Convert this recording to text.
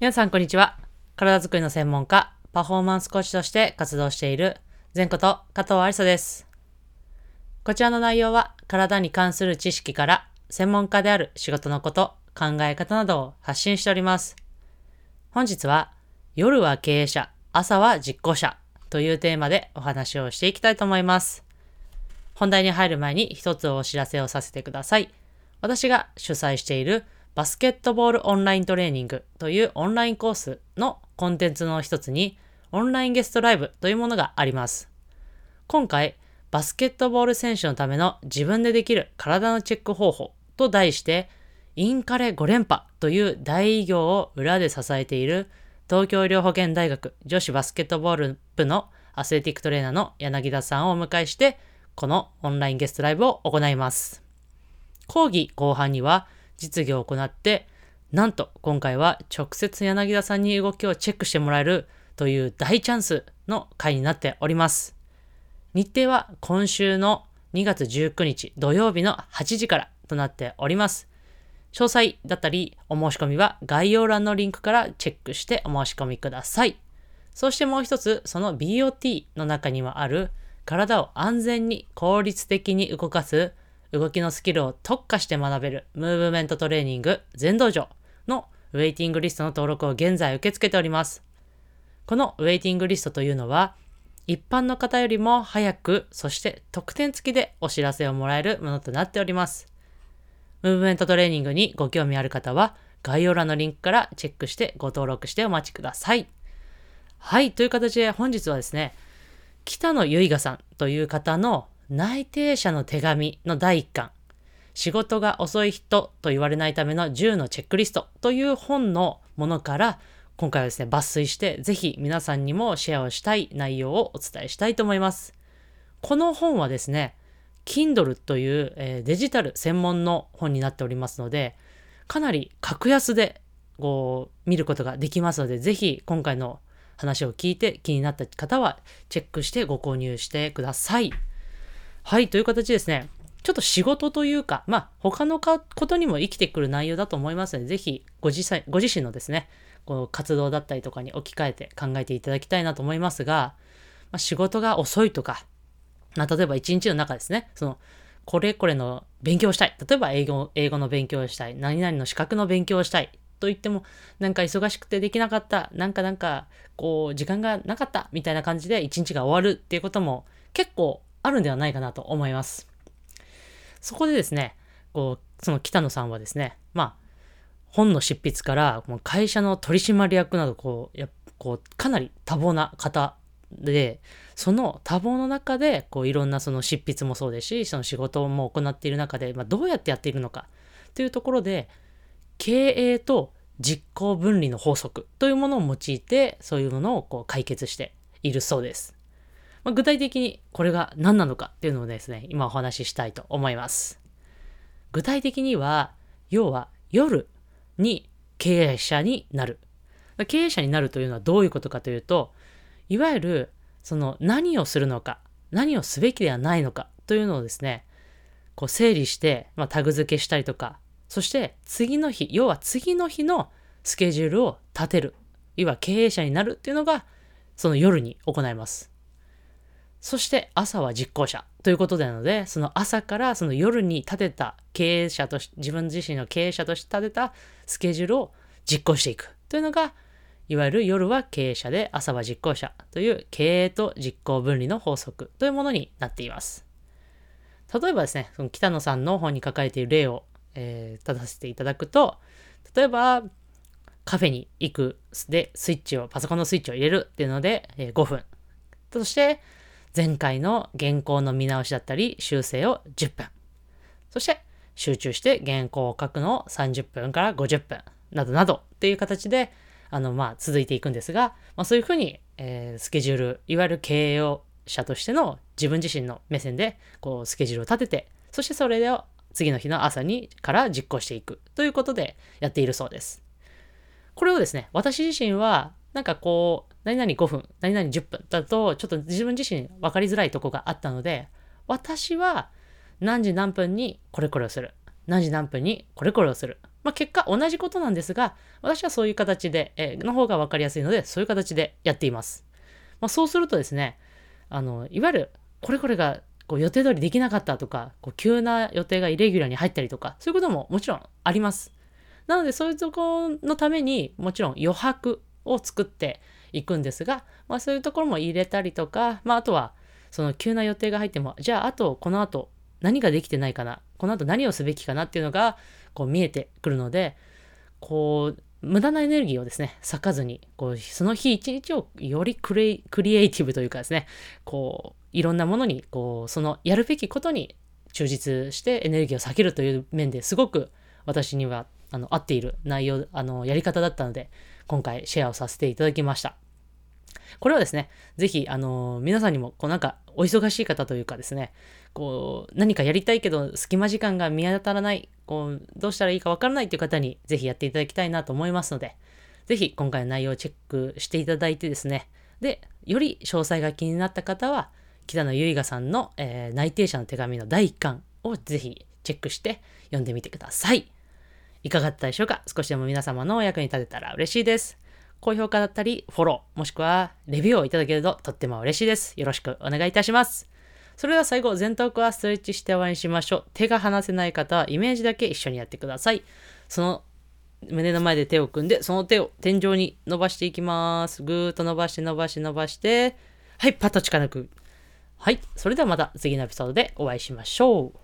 皆さんこんにちは。体づくりの専門家、パフォーマンスコーチとして活動している前こと加藤ありさです。こちらの内容は体に関する知識から専門家である仕事のこと、考え方などを発信しております。本日は夜は経営者、朝は実行者というテーマでお話をしていきたいと思います。本題に入る前に一つお知らせをさせてください。私が主催しているバスケットボールオンライントレーニングというオンラインコースのコンテンツの一つに、オンラインゲストライブというものがあります。今回、バスケットボール選手のための自分でできる体のチェック方法と題して、インカレ5連覇という大偉業を裏で支えている東京医療保険大学女子バスケットボール部のアスレティックトレーナーの柳田さんをお迎えして、このオンラインゲストライブを行います。講義後半には、実技を行って、なんと今回は直接柳田さんに動きをチェックしてもらえるという大チャンスの回になっております。日程は今週の2月19日土曜日の8時からとなっております。詳細だったりお申し込みは概要欄のリンクからチェックしてお申し込みください。そしてもう一つ、その BOT の中にはある体を安全に効率的に動かす動きのスキルを特化して学べるムーブメントトレーニング全道場のウェイティングリストの登録を現在受け付けております。このウェイティングリストというのは、一般の方よりも早く、そして特典付きでお知らせをもらえるものとなっております。ムーブメントトレーニングにご興味ある方は、概要欄のリンクからチェックしてご登録してお待ちください。はい、という形で本日はですね、北野由依賀さんという方の内定者の手紙の第1巻、仕事が遅い人と言われないための10のチェックリストという本のものから、今回はですね、抜粋して、ぜひ皆さんにもシェアをしたい内容をお伝えしたいと思います。この本はですね、Kindle という、えー、デジタル専門の本になっておりますので、かなり格安でこう見ることができますので、ぜひ今回の話を聞いて気になった方はチェックしてご購入してください。はい、という形ですね。ちょっと仕事というか、まあ、他のことにも生きてくる内容だと思いますので、ぜひご自身、ご自身のですね、この活動だったりとかに置き換えて考えていただきたいなと思いますが、まあ、仕事が遅いとか、まあ、例えば一日の中ですね、その、これこれの勉強したい。例えば英語、英語の勉強をしたい。何々の資格の勉強をしたい。と言っても、なんか忙しくてできなかった。なんかなんか、こう、時間がなかった。みたいな感じで一日が終わるっていうことも結構あるんではないかなと思います。そこでですね、こう、その北野さんはですね、まあ、本の執筆から、会社の取締役など、こう、やこうかなり多忙な方で、その多忙の中で、こう、いろんなその執筆もそうですし、その仕事も行っている中で、まあ、どうやってやっているのかというところで、経営と実行分離の法則というものを用いて、そういうものをこう解決しているそうです。まあ、具体的にこれが何なのかっていうのをですね、今お話ししたいと思います。具体的には、要は夜に経営者になる。経営者になるというのはどういうことかというと、いわゆるその何をするのか、何をすべきではないのかというのをですね、こう整理して、まあ、タグ付けしたりとか、そして次の日、要は次の日のスケジュールを立てる。要は経営者になるっていうのが、その夜に行います。そして朝は実行者ということなので、その朝からその夜に立てた経営者とし、自分自身の経営者として立てたスケジュールを実行していくというのが、いわゆる夜は経営者で朝は実行者という経営と実行分離の法則というものになっています。例えばですね、その北野さんの本に書かれている例を、えー、立たせていただくと、例えば、カフェに行くでスイッチを、パソコンのスイッチを入れるっていうので、えー、5分。そして、前回の原稿の見直しだったり修正を10分。そして集中して原稿を書くのを30分から50分などなどっていう形であのまあ続いていくんですが、まあ、そういうふうに、えー、スケジュール、いわゆる経営者としての自分自身の目線でこうスケジュールを立てて、そしてそれを次の日の朝にから実行していくということでやっているそうです。これをですね、私自身はなんかこう、何々5分、何々10分だと、ちょっと自分自身分かりづらいとこがあったので、私は何時何分にこれこれをする。何時何分にこれこれをする。まあ、結果同じことなんですが、私はそういう形で、えー、の方が分かりやすいので、そういう形でやっています。まあ、そうするとですね、あの、いわゆる、これこれがこう予定通りできなかったとか、こう急な予定がイレギュラーに入ったりとか、そういうことももちろんあります。なので、そういうとこのためにもちろん余白を作っていくんですが、まあ、そういうところも入れたりとか、まあ、あとはその急な予定が入っても、じゃああとこの後何ができてないかな、この後何をすべきかなっていうのがこう見えてくるので、こう、無駄なエネルギーをですね、割かずに、こう、その日一日をよりクリエイティブというかですね、こう、いろんなものに、こう、そのやるべきことに忠実してエネルギーを避けるという面ですごく私にはあの合っている内容、あの、やり方だったので、今回シェアをさせていただきました。これはですね、ぜひ、あの、皆さんにも、こうなんか、お忙しい方というかですね、こう、何かやりたいけど、隙間時間が見当たらない、こう、どうしたらいいかわからないという方に、ぜひやっていただきたいなと思いますので、ぜひ、今回の内容をチェックしていただいてですね、で、より詳細が気になった方は、北野由香さんの、えー、内定者の手紙の第1巻をぜひチェックして読んでみてください。いかがだったでしょうか？少しでも皆様のお役に立てたら嬉しいです。高評価だったり、フォロー、もしくはレビューをいただけるととっても嬉しいです。よろしくお願いいたします。それでは最後、前頭はストレッチして終わりにしましょう。手が離せない方はイメージだけ一緒にやってください。その胸の前で手を組んで、その手を天井に伸ばしていきます。ぐーっと伸ばして伸ばして伸ばして、はい、パッと力抜く。はい、それではまた次のエピソードでお会いしましょう。